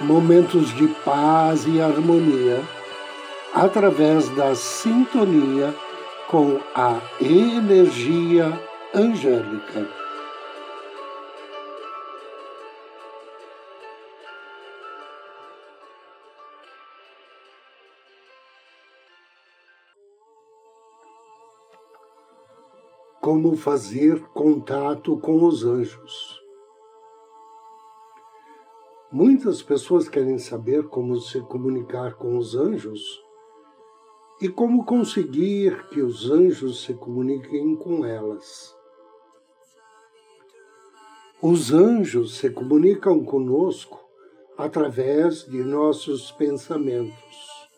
momentos de paz e harmonia através da sintonia com a energia angélica. Como fazer contato com os anjos? Muitas pessoas querem saber como se comunicar com os anjos e como conseguir que os anjos se comuniquem com elas. Os anjos se comunicam conosco através de nossos pensamentos.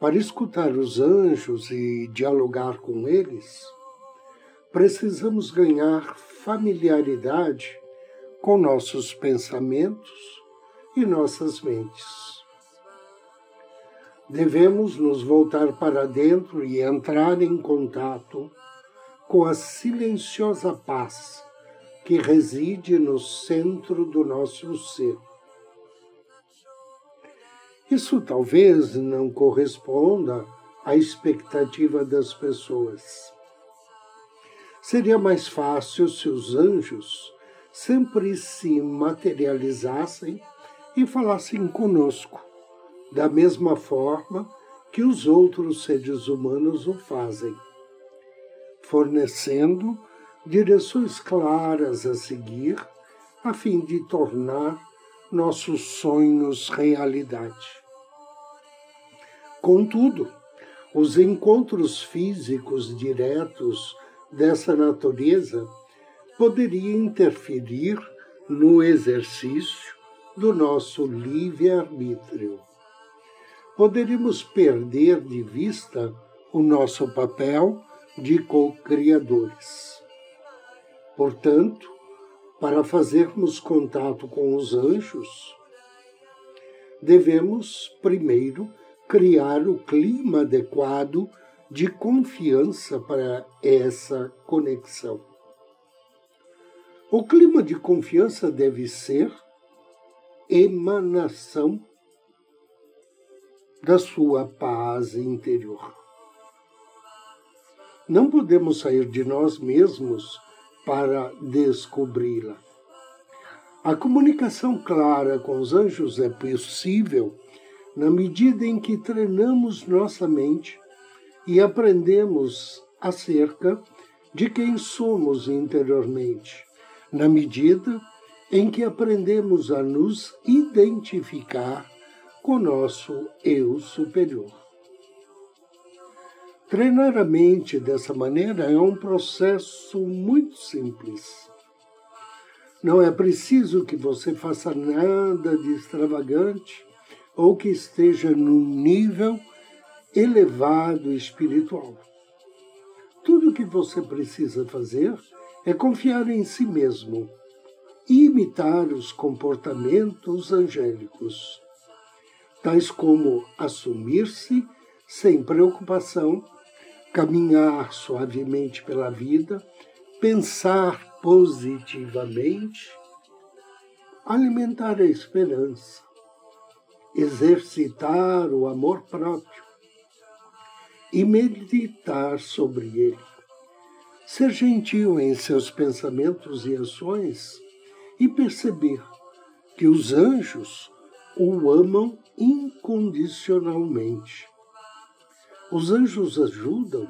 Para escutar os anjos e dialogar com eles, precisamos ganhar familiaridade com nossos pensamentos e nossas mentes. Devemos nos voltar para dentro e entrar em contato com a silenciosa paz que reside no centro do nosso ser. Isso talvez não corresponda à expectativa das pessoas. Seria mais fácil se os anjos sempre se materializassem e falassem conosco, da mesma forma que os outros seres humanos o fazem, fornecendo direções claras a seguir, a fim de tornar nossos sonhos realidade. Contudo, os encontros físicos diretos dessa natureza poderia interferir no exercício do nosso livre-arbítrio. Poderíamos perder de vista o nosso papel de co-criadores. Portanto, para fazermos contato com os anjos, devemos primeiro criar o clima adequado de confiança para essa conexão. O clima de confiança deve ser emanação da sua paz interior. Não podemos sair de nós mesmos para descobri-la. A comunicação clara com os anjos é possível na medida em que treinamos nossa mente e aprendemos acerca de quem somos interiormente na medida em que aprendemos a nos identificar com nosso eu superior. Treinar a mente dessa maneira é um processo muito simples. Não é preciso que você faça nada de extravagante ou que esteja num nível elevado espiritual. Tudo o que você precisa fazer é confiar em si mesmo e imitar os comportamentos angélicos, tais como assumir-se sem preocupação, caminhar suavemente pela vida, pensar positivamente, alimentar a esperança, exercitar o amor próprio e meditar sobre ele ser gentil em seus pensamentos e ações e perceber que os anjos o amam incondicionalmente. Os anjos ajudam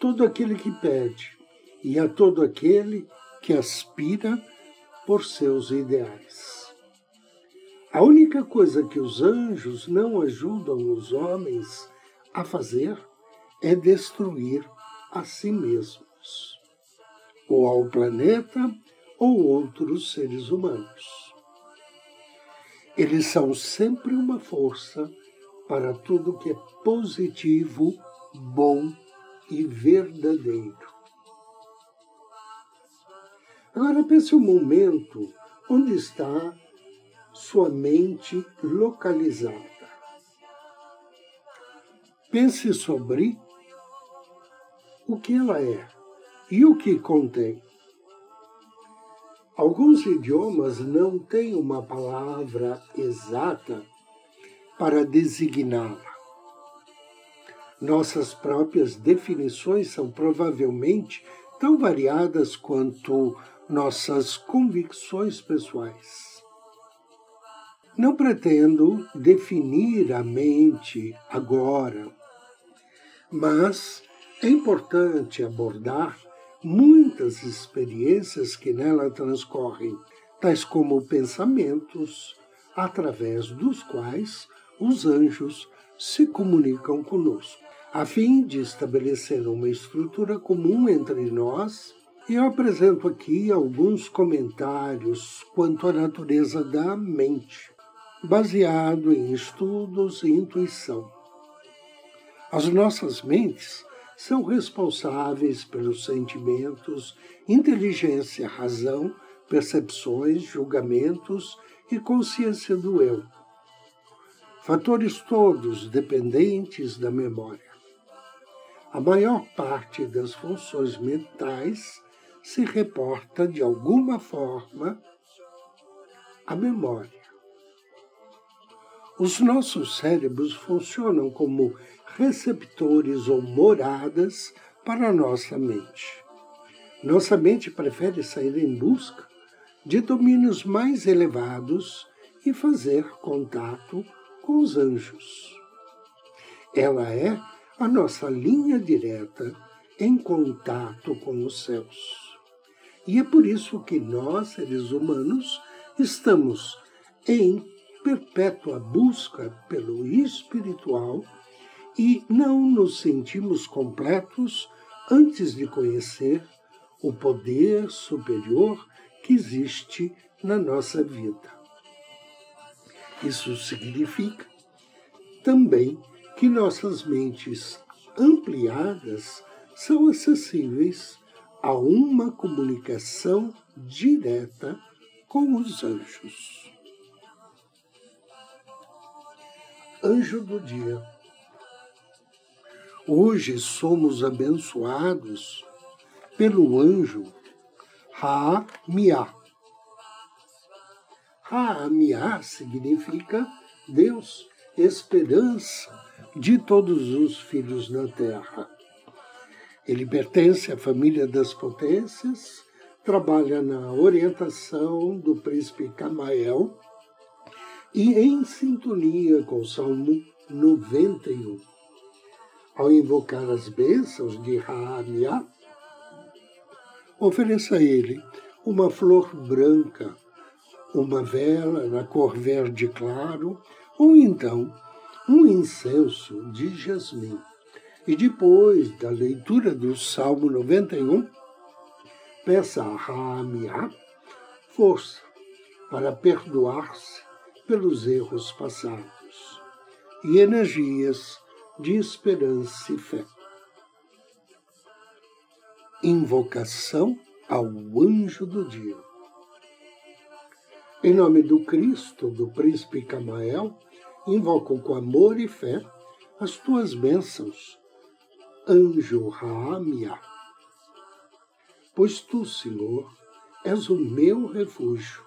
todo aquele que pede e a todo aquele que aspira por seus ideais. A única coisa que os anjos não ajudam os homens a fazer é destruir a si mesmos ou ao planeta ou outros seres humanos. Eles são sempre uma força para tudo que é positivo, bom e verdadeiro. Agora pense um momento onde está sua mente localizada. Pense sobre o que ela é e o que contém. Alguns idiomas não têm uma palavra exata para designá-la. Nossas próprias definições são provavelmente tão variadas quanto nossas convicções pessoais. Não pretendo definir a mente agora, mas é importante abordar muitas experiências que nela transcorrem, tais como pensamentos, através dos quais os anjos se comunicam conosco. A fim de estabelecer uma estrutura comum entre nós, eu apresento aqui alguns comentários quanto à natureza da mente, baseado em estudos e intuição. As nossas mentes são responsáveis pelos sentimentos, inteligência, razão, percepções, julgamentos e consciência do eu fatores todos dependentes da memória. A maior parte das funções mentais se reporta de alguma forma à memória. Os nossos cérebros funcionam como receptores ou moradas para a nossa mente. Nossa mente prefere sair em busca de domínios mais elevados e fazer contato com os anjos. Ela é a nossa linha direta em contato com os céus. E é por isso que nós, seres humanos, estamos em perpétua busca pelo espiritual e não nos sentimos completos antes de conhecer o poder superior que existe na nossa vida. Isso significa também que nossas mentes ampliadas são acessíveis a uma comunicação direta com os anjos. Anjo do dia. Hoje somos abençoados pelo anjo Ra-Miá Raamiá significa Deus, esperança de todos os filhos da terra. Ele pertence à família das potências, trabalha na orientação do príncipe Camael e em sintonia com o Salmo 91. Ao invocar as bênçãos de Raamiá, ofereça a ele uma flor branca uma vela na cor verde claro, ou então um incenso de jasmim. E depois da leitura do Salmo 91, peça a Raamiá força para perdoar-se pelos erros passados e energias de esperança e fé. Invocação ao anjo do dia. Em nome do Cristo, do príncipe Camael, invoco com amor e fé as tuas bênçãos, anjo Raamia. Pois tu, Senhor, és o meu refúgio,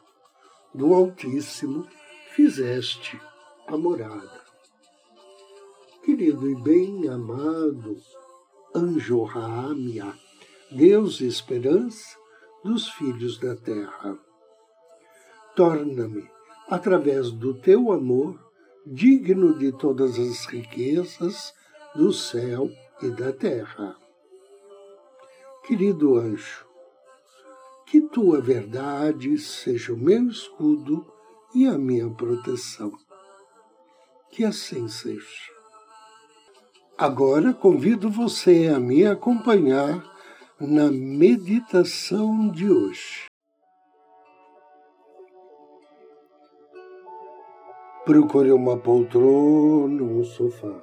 do Altíssimo fizeste a morada. Querido e bem amado anjo Raamia, Deus e esperança dos filhos da terra torna-me, através do teu amor, digno de todas as riquezas do céu e da terra. Querido anjo, que tua verdade seja o meu escudo e a minha proteção. Que assim seja. Agora convido você a me acompanhar na meditação de hoje. Procure uma poltrona, um sofá.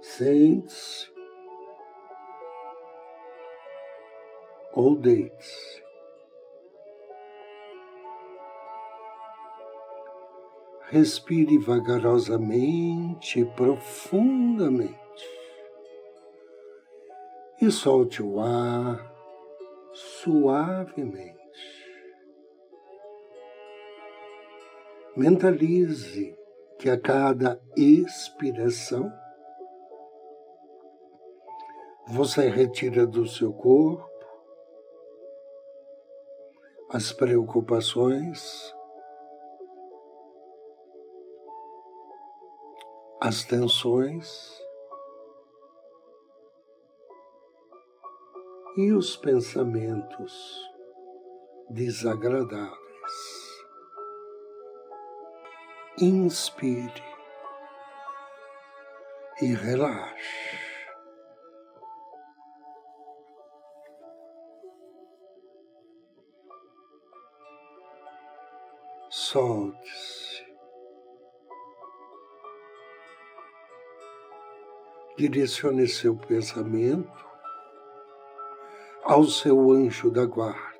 Sente-se ou deite-se. Respire vagarosamente profundamente e solte o ar suavemente. Mentalize que a cada expiração você retira do seu corpo as preocupações, as tensões e os pensamentos desagradáveis. Inspire e relaxe. Solte-se. Direcione seu pensamento ao seu anjo da guarda.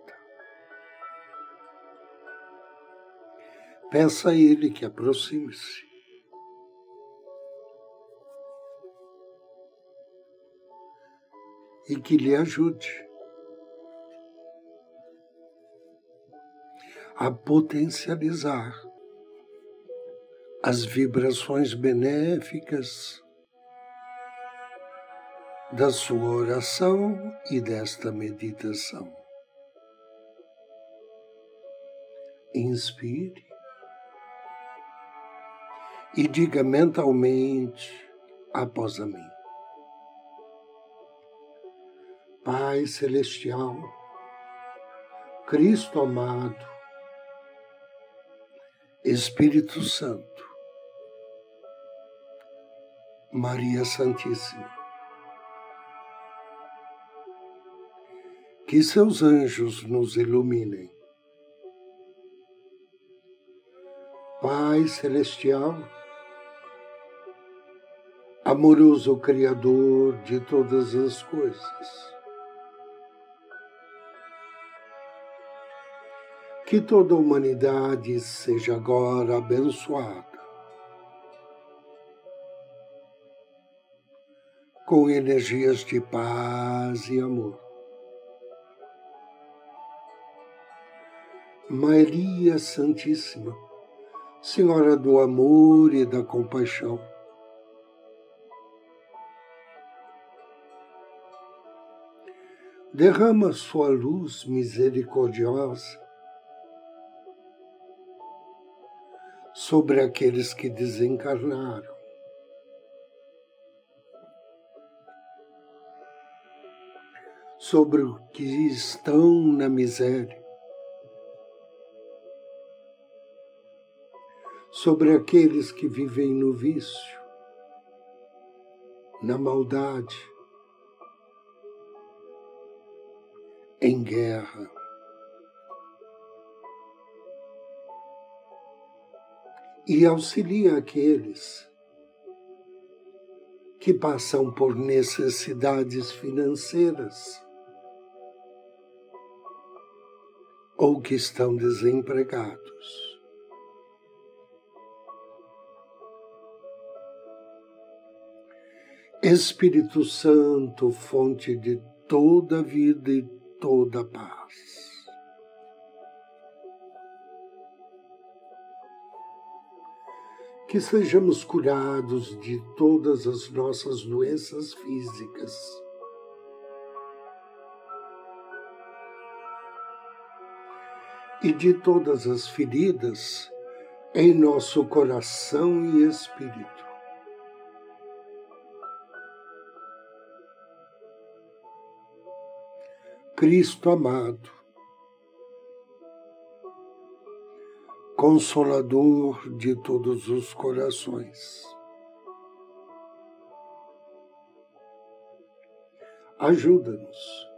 Peça a ele que aproxime-se. E que lhe ajude a potencializar as vibrações benéficas da sua oração e desta meditação. Inspire e diga mentalmente após a mim. Pai Celestial, Cristo amado, Espírito Santo, Maria Santíssima, que seus anjos nos iluminem. Pai Celestial, amoroso Criador de todas as coisas, que toda a humanidade seja agora abençoada com energias de paz e amor. Maria Santíssima, Senhora do amor e da compaixão. Derrama sua luz misericordiosa sobre aqueles que desencarnaram. Sobre os que estão na miséria sobre aqueles que vivem no vício, na maldade, em guerra. E auxilia aqueles que passam por necessidades financeiras ou que estão desempregados. Espírito Santo, fonte de toda vida e toda paz. Que sejamos curados de todas as nossas doenças físicas. E de todas as feridas em nosso coração e espírito Cristo amado, Consolador de todos os corações. Ajuda-nos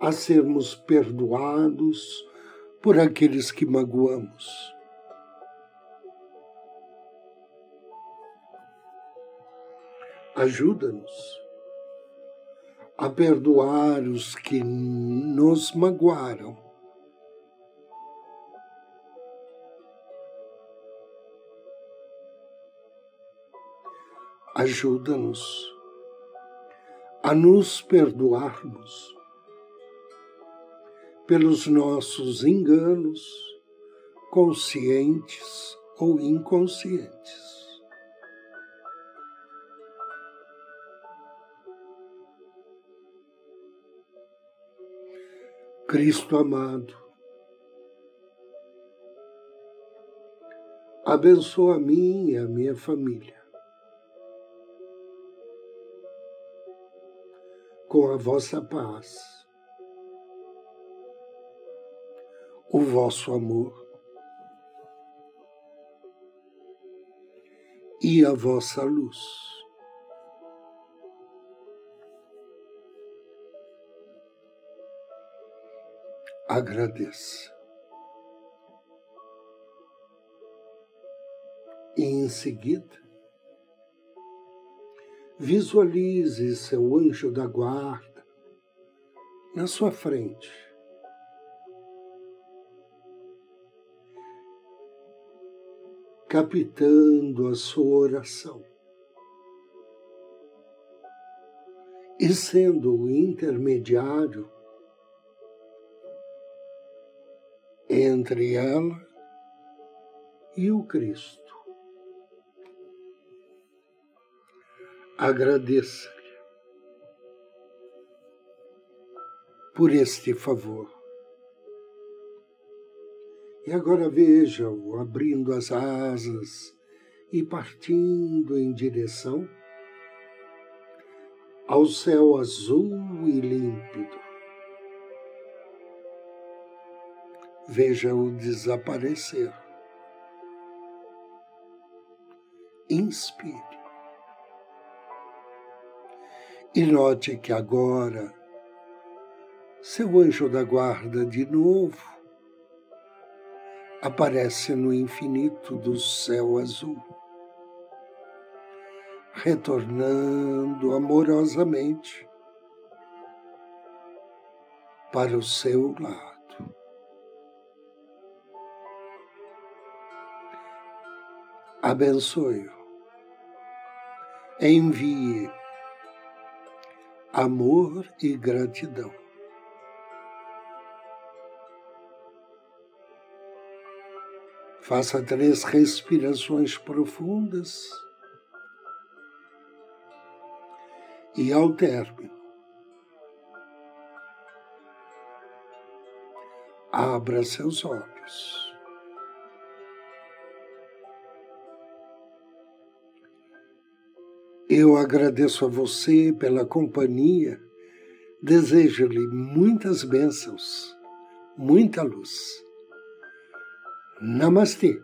a sermos perdoados por aqueles que magoamos. Ajuda-nos a perdoar os que nos magoaram ajuda-nos a nos perdoarmos pelos nossos enganos, conscientes ou inconscientes. Cristo amado, abençoa a mim e a minha família. Com a vossa paz, o vosso amor. E a vossa luz. Agradeça. E em seguida, Visualize seu anjo da guarda na sua frente. Captando a sua oração e sendo o intermediário entre ela e o Cristo. agradeça-lhe por este favor. E agora veja-o abrindo as asas e partindo em direção ao céu azul e límpido. Veja-o desaparecer. Inspire. E note que agora seu anjo da guarda de novo aparece no infinito do céu azul, retornando amorosamente para o seu lado. Abençoe-o, envie amor e gratidão. Faça três respirações profundas e, ao término, abra seus olhos. Eu agradeço a você pela companhia, desejo-lhe muitas bênçãos, muita luz. Namastê.